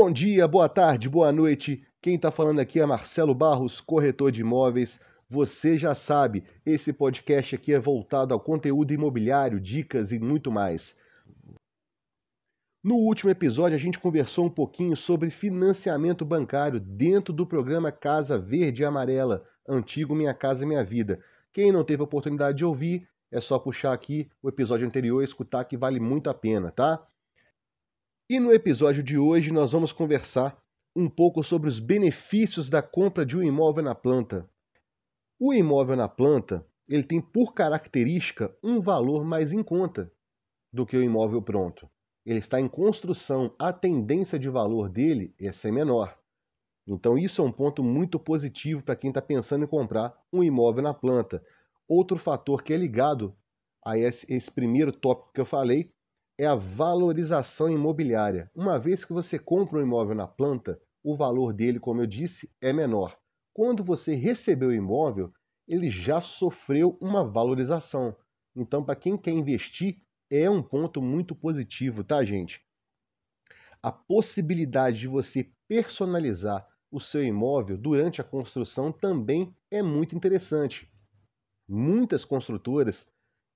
Bom dia, boa tarde, boa noite. Quem está falando aqui é Marcelo Barros, corretor de imóveis. Você já sabe, esse podcast aqui é voltado ao conteúdo imobiliário, dicas e muito mais. No último episódio, a gente conversou um pouquinho sobre financiamento bancário dentro do programa Casa Verde e Amarela, antigo Minha Casa Minha Vida. Quem não teve a oportunidade de ouvir, é só puxar aqui o episódio anterior e escutar que vale muito a pena, tá? E no episódio de hoje nós vamos conversar um pouco sobre os benefícios da compra de um imóvel na planta. O imóvel na planta, ele tem por característica um valor mais em conta do que o imóvel pronto. Ele está em construção, a tendência de valor dele é ser menor. Então isso é um ponto muito positivo para quem está pensando em comprar um imóvel na planta. Outro fator que é ligado a esse, esse primeiro tópico que eu falei é a valorização imobiliária. Uma vez que você compra um imóvel na planta, o valor dele, como eu disse, é menor. Quando você recebeu o imóvel, ele já sofreu uma valorização. Então, para quem quer investir, é um ponto muito positivo, tá, gente? A possibilidade de você personalizar o seu imóvel durante a construção também é muito interessante. Muitas construtoras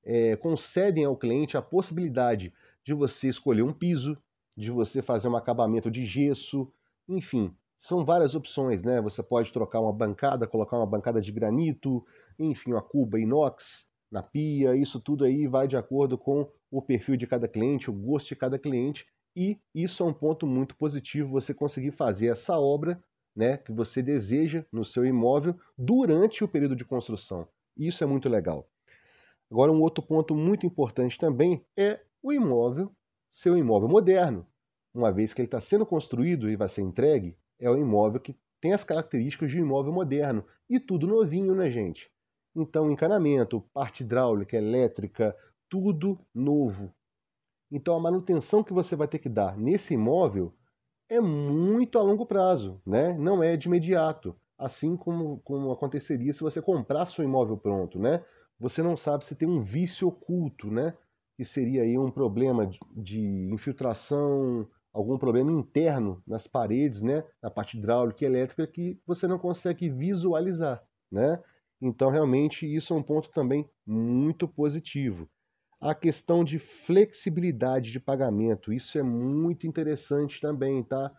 é, concedem ao cliente a possibilidade de você escolher um piso, de você fazer um acabamento de gesso, enfim, são várias opções, né? Você pode trocar uma bancada, colocar uma bancada de granito, enfim, uma cuba inox na pia, isso tudo aí vai de acordo com o perfil de cada cliente, o gosto de cada cliente, e isso é um ponto muito positivo você conseguir fazer essa obra, né, que você deseja no seu imóvel durante o período de construção. Isso é muito legal. Agora um outro ponto muito importante também é o imóvel ser um imóvel moderno. Uma vez que ele está sendo construído e vai ser entregue, é um imóvel que tem as características de um imóvel moderno. E tudo novinho, né, gente? Então, encanamento, parte hidráulica, elétrica, tudo novo. Então, a manutenção que você vai ter que dar nesse imóvel é muito a longo prazo, né? Não é de imediato. Assim como, como aconteceria se você comprasse o imóvel pronto, né? Você não sabe se tem um vício oculto, né? Que seria aí um problema de infiltração, algum problema interno nas paredes, né, na parte hidráulica e elétrica que você não consegue visualizar, né? Então realmente isso é um ponto também muito positivo. A questão de flexibilidade de pagamento, isso é muito interessante também, tá?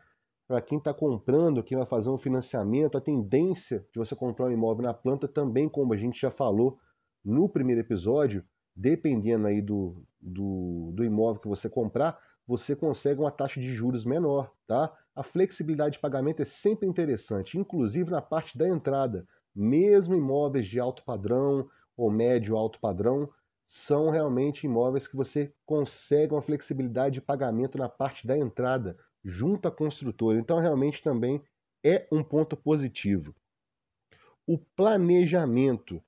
Para quem está comprando, quem vai fazer um financiamento, a tendência de você comprar um imóvel na planta também, como a gente já falou no primeiro episódio, dependendo aí do, do, do imóvel que você comprar, você consegue uma taxa de juros menor, tá? A flexibilidade de pagamento é sempre interessante, inclusive na parte da entrada. Mesmo imóveis de alto padrão ou médio alto padrão, são realmente imóveis que você consegue uma flexibilidade de pagamento na parte da entrada, junto à construtora. Então, realmente também é um ponto positivo. O planejamento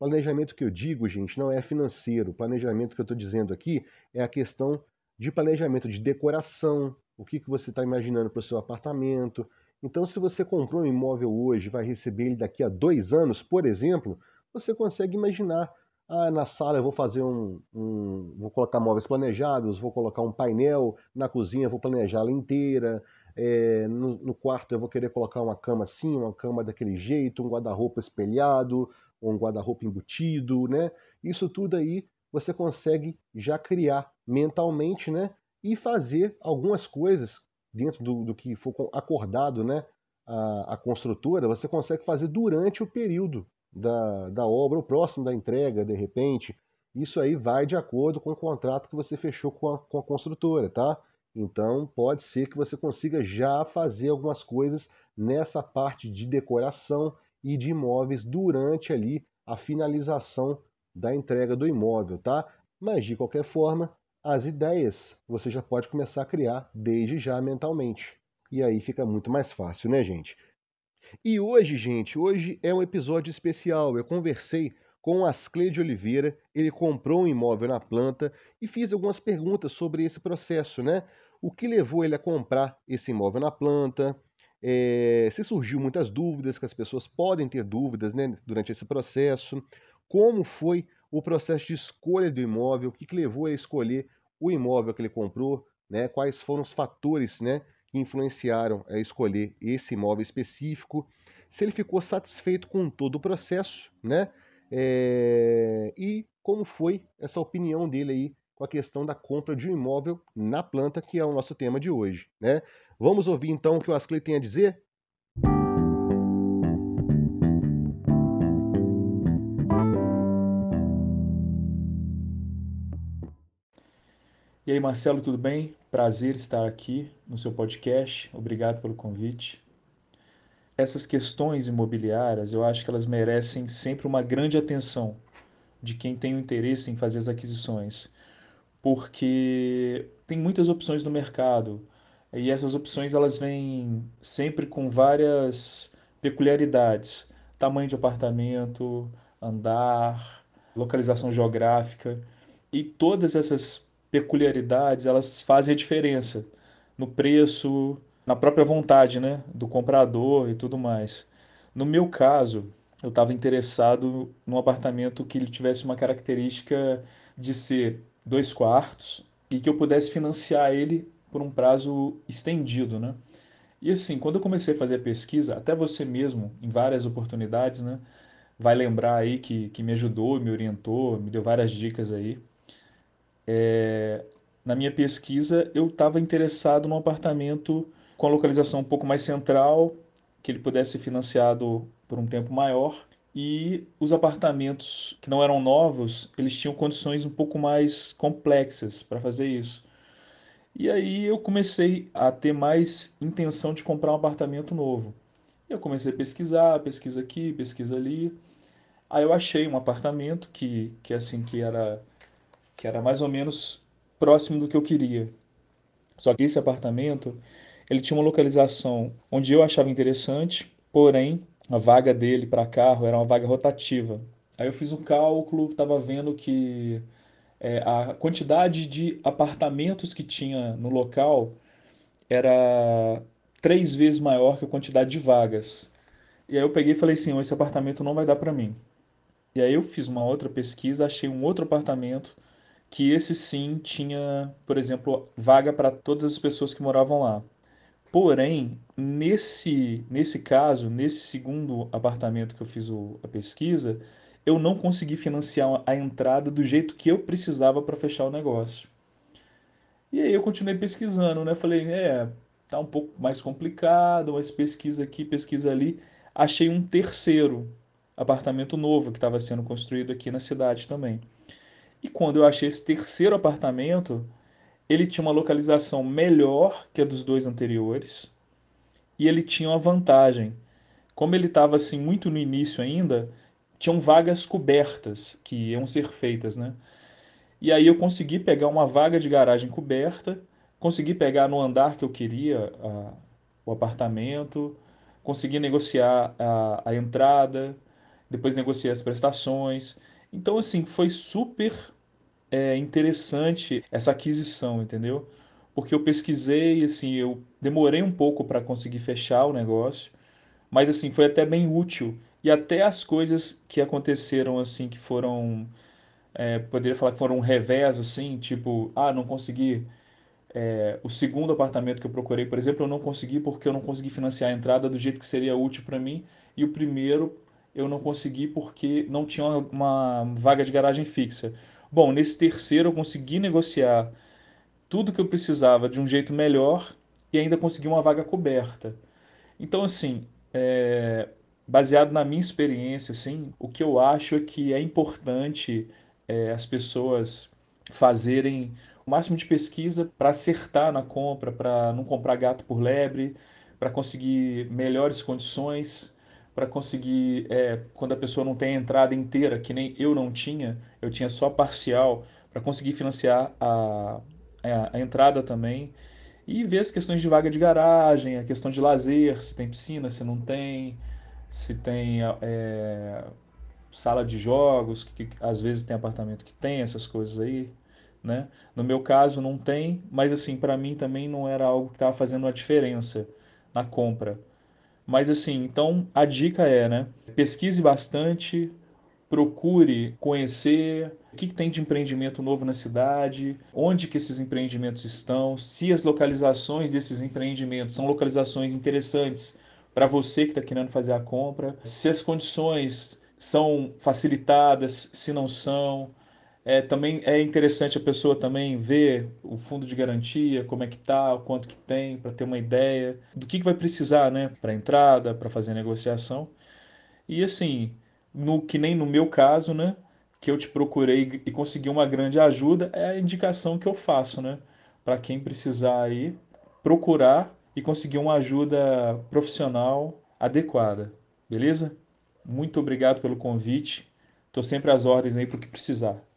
Planejamento que eu digo, gente, não é financeiro. O planejamento que eu estou dizendo aqui é a questão de planejamento de decoração, o que, que você está imaginando para o seu apartamento. Então, se você comprou um imóvel hoje vai receber ele daqui a dois anos, por exemplo, você consegue imaginar. Ah, na sala eu vou fazer um, um, vou colocar móveis planejados, vou colocar um painel, na cozinha eu vou planejá-la inteira, é, no, no, quarto eu vou querer colocar uma cama assim, uma cama daquele jeito, um guarda-roupa espelhado, um guarda-roupa embutido, né? Isso tudo aí você consegue já criar mentalmente, né? E fazer algumas coisas dentro do, do que for acordado, né? A, a, construtora, você consegue fazer durante o período da, da obra, ou próximo da entrega, de repente. Isso aí vai de acordo com o contrato que você fechou com a, com a construtora, tá? Então pode ser que você consiga já fazer algumas coisas nessa parte de decoração e de imóveis durante ali a finalização da entrega do imóvel, tá? Mas de qualquer forma, as ideias você já pode começar a criar desde já mentalmente. E aí fica muito mais fácil, né, gente? E hoje, gente, hoje é um episódio especial. Eu conversei com o Ascle de Oliveira, ele comprou um imóvel na planta e fiz algumas perguntas sobre esse processo, né? O que levou ele a comprar esse imóvel na planta, é, se surgiu muitas dúvidas, que as pessoas podem ter dúvidas né, durante esse processo, como foi o processo de escolha do imóvel, o que, que levou a escolher o imóvel que ele comprou, né, quais foram os fatores né, que influenciaram a escolher esse imóvel específico, se ele ficou satisfeito com todo o processo, né? É... E como foi essa opinião dele aí com a questão da compra de um imóvel na planta, que é o nosso tema de hoje, né? Vamos ouvir então o que o Ascley tem a dizer? E aí, Marcelo, tudo bem? Prazer estar aqui no seu podcast. Obrigado pelo convite. Essas questões imobiliárias, eu acho que elas merecem sempre uma grande atenção de quem tem o interesse em fazer as aquisições, porque tem muitas opções no mercado e essas opções elas vêm sempre com várias peculiaridades, tamanho de apartamento, andar, localização geográfica e todas essas peculiaridades, elas fazem a diferença no preço, na própria vontade né, do comprador e tudo mais. No meu caso, eu estava interessado num apartamento que ele tivesse uma característica de ser dois quartos e que eu pudesse financiar ele por um prazo estendido, né? E assim, quando eu comecei a fazer a pesquisa, até você mesmo, em várias oportunidades, né, vai lembrar aí que, que me ajudou, me orientou, me deu várias dicas aí. É, na minha pesquisa, eu estava interessado num apartamento com a localização um pouco mais central, que ele pudesse ser financiado por um tempo maior. E os apartamentos que não eram novos, eles tinham condições um pouco mais complexas para fazer isso. E aí eu comecei a ter mais intenção de comprar um apartamento novo. Eu comecei a pesquisar, pesquisa aqui, pesquisa ali. Aí eu achei um apartamento que, que assim que era que era mais ou menos próximo do que eu queria. Só que esse apartamento, ele tinha uma localização onde eu achava interessante, porém a vaga dele para carro era uma vaga rotativa. Aí eu fiz um cálculo, estava vendo que é, a quantidade de apartamentos que tinha no local era três vezes maior que a quantidade de vagas. E aí eu peguei e falei assim, esse apartamento não vai dar para mim. E aí eu fiz uma outra pesquisa, achei um outro apartamento que esse sim tinha, por exemplo, vaga para todas as pessoas que moravam lá. Porém, nesse, nesse caso, nesse segundo apartamento que eu fiz o, a pesquisa, eu não consegui financiar a entrada do jeito que eu precisava para fechar o negócio. E aí eu continuei pesquisando, né? Falei, é, tá um pouco mais complicado, mas pesquisa aqui, pesquisa ali. Achei um terceiro apartamento novo que estava sendo construído aqui na cidade também. E quando eu achei esse terceiro apartamento, ele tinha uma localização melhor que a dos dois anteriores e ele tinha uma vantagem. Como ele estava assim muito no início ainda, tinham vagas cobertas que iam ser feitas, né? E aí eu consegui pegar uma vaga de garagem coberta, consegui pegar no andar que eu queria a, o apartamento, consegui negociar a, a entrada, depois negociei as prestações. Então, assim, foi super é, interessante essa aquisição, entendeu? Porque eu pesquisei, assim, eu demorei um pouco para conseguir fechar o negócio, mas, assim, foi até bem útil. E até as coisas que aconteceram, assim, que foram, é, poderia falar que foram um revés, assim, tipo, ah, não consegui. É, o segundo apartamento que eu procurei, por exemplo, eu não consegui porque eu não consegui financiar a entrada do jeito que seria útil para mim. E o primeiro eu não consegui porque não tinha uma, uma vaga de garagem fixa. Bom, nesse terceiro eu consegui negociar tudo que eu precisava de um jeito melhor e ainda consegui uma vaga coberta. Então, assim, é, baseado na minha experiência, assim, o que eu acho é que é importante é, as pessoas fazerem o máximo de pesquisa para acertar na compra, para não comprar gato por lebre, para conseguir melhores condições para conseguir, é, quando a pessoa não tem a entrada inteira, que nem eu não tinha, eu tinha só parcial, para conseguir financiar a, a, a, entrada também. E ver as questões de vaga de garagem, a questão de lazer, se tem piscina, se não tem, se tem é, sala de jogos, que, que às vezes tem apartamento que tem essas coisas aí. Né? No meu caso não tem, mas assim, para mim também não era algo que estava fazendo uma diferença na compra. Mas assim, então a dica é, né? Pesquise bastante, procure conhecer o que, tem de empreendimento novo na cidade, onde que esses empreendimentos estão, se as localizações desses empreendimentos são localizações interessantes para você que está querendo fazer a compra, se as condições são facilitadas, se não são. É, também é interessante a pessoa também ver o fundo de garantia, como é que tá, o quanto que tem, para ter uma ideia do que, que vai precisar, né, para entrada, para fazer negociação. E assim, no que nem no meu caso, né, que eu te procurei e consegui uma grande ajuda, é a indicação que eu faço, né, para quem precisar aí procurar e conseguir uma ajuda profissional adequada. Beleza? Muito obrigado pelo convite. Estou sempre às ordens aí para o que precisar.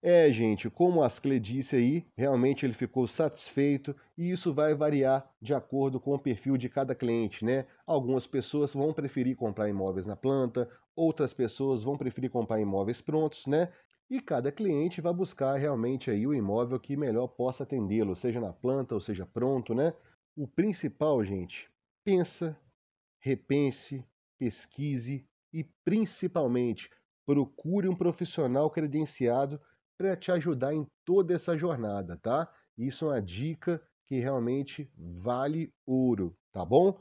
É, gente, como Ascle disse aí, realmente ele ficou satisfeito e isso vai variar de acordo com o perfil de cada cliente, né? Algumas pessoas vão preferir comprar imóveis na planta, outras pessoas vão preferir comprar imóveis prontos, né? E cada cliente vai buscar realmente aí o imóvel que melhor possa atendê-lo, seja na planta ou seja pronto, né? O principal, gente, pensa, repense, pesquise e principalmente procure um profissional credenciado para te ajudar em toda essa jornada, tá? Isso é uma dica que realmente vale ouro, tá bom?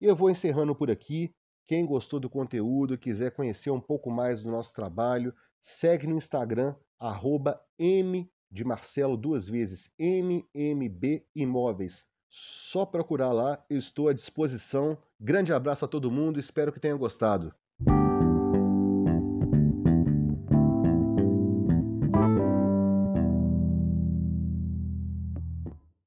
E eu vou encerrando por aqui. Quem gostou do conteúdo, quiser conhecer um pouco mais do nosso trabalho, segue no Instagram, arroba M de Marcelo duas vezes, MMB Imóveis. Só procurar lá, eu estou à disposição. Grande abraço a todo mundo, espero que tenham gostado.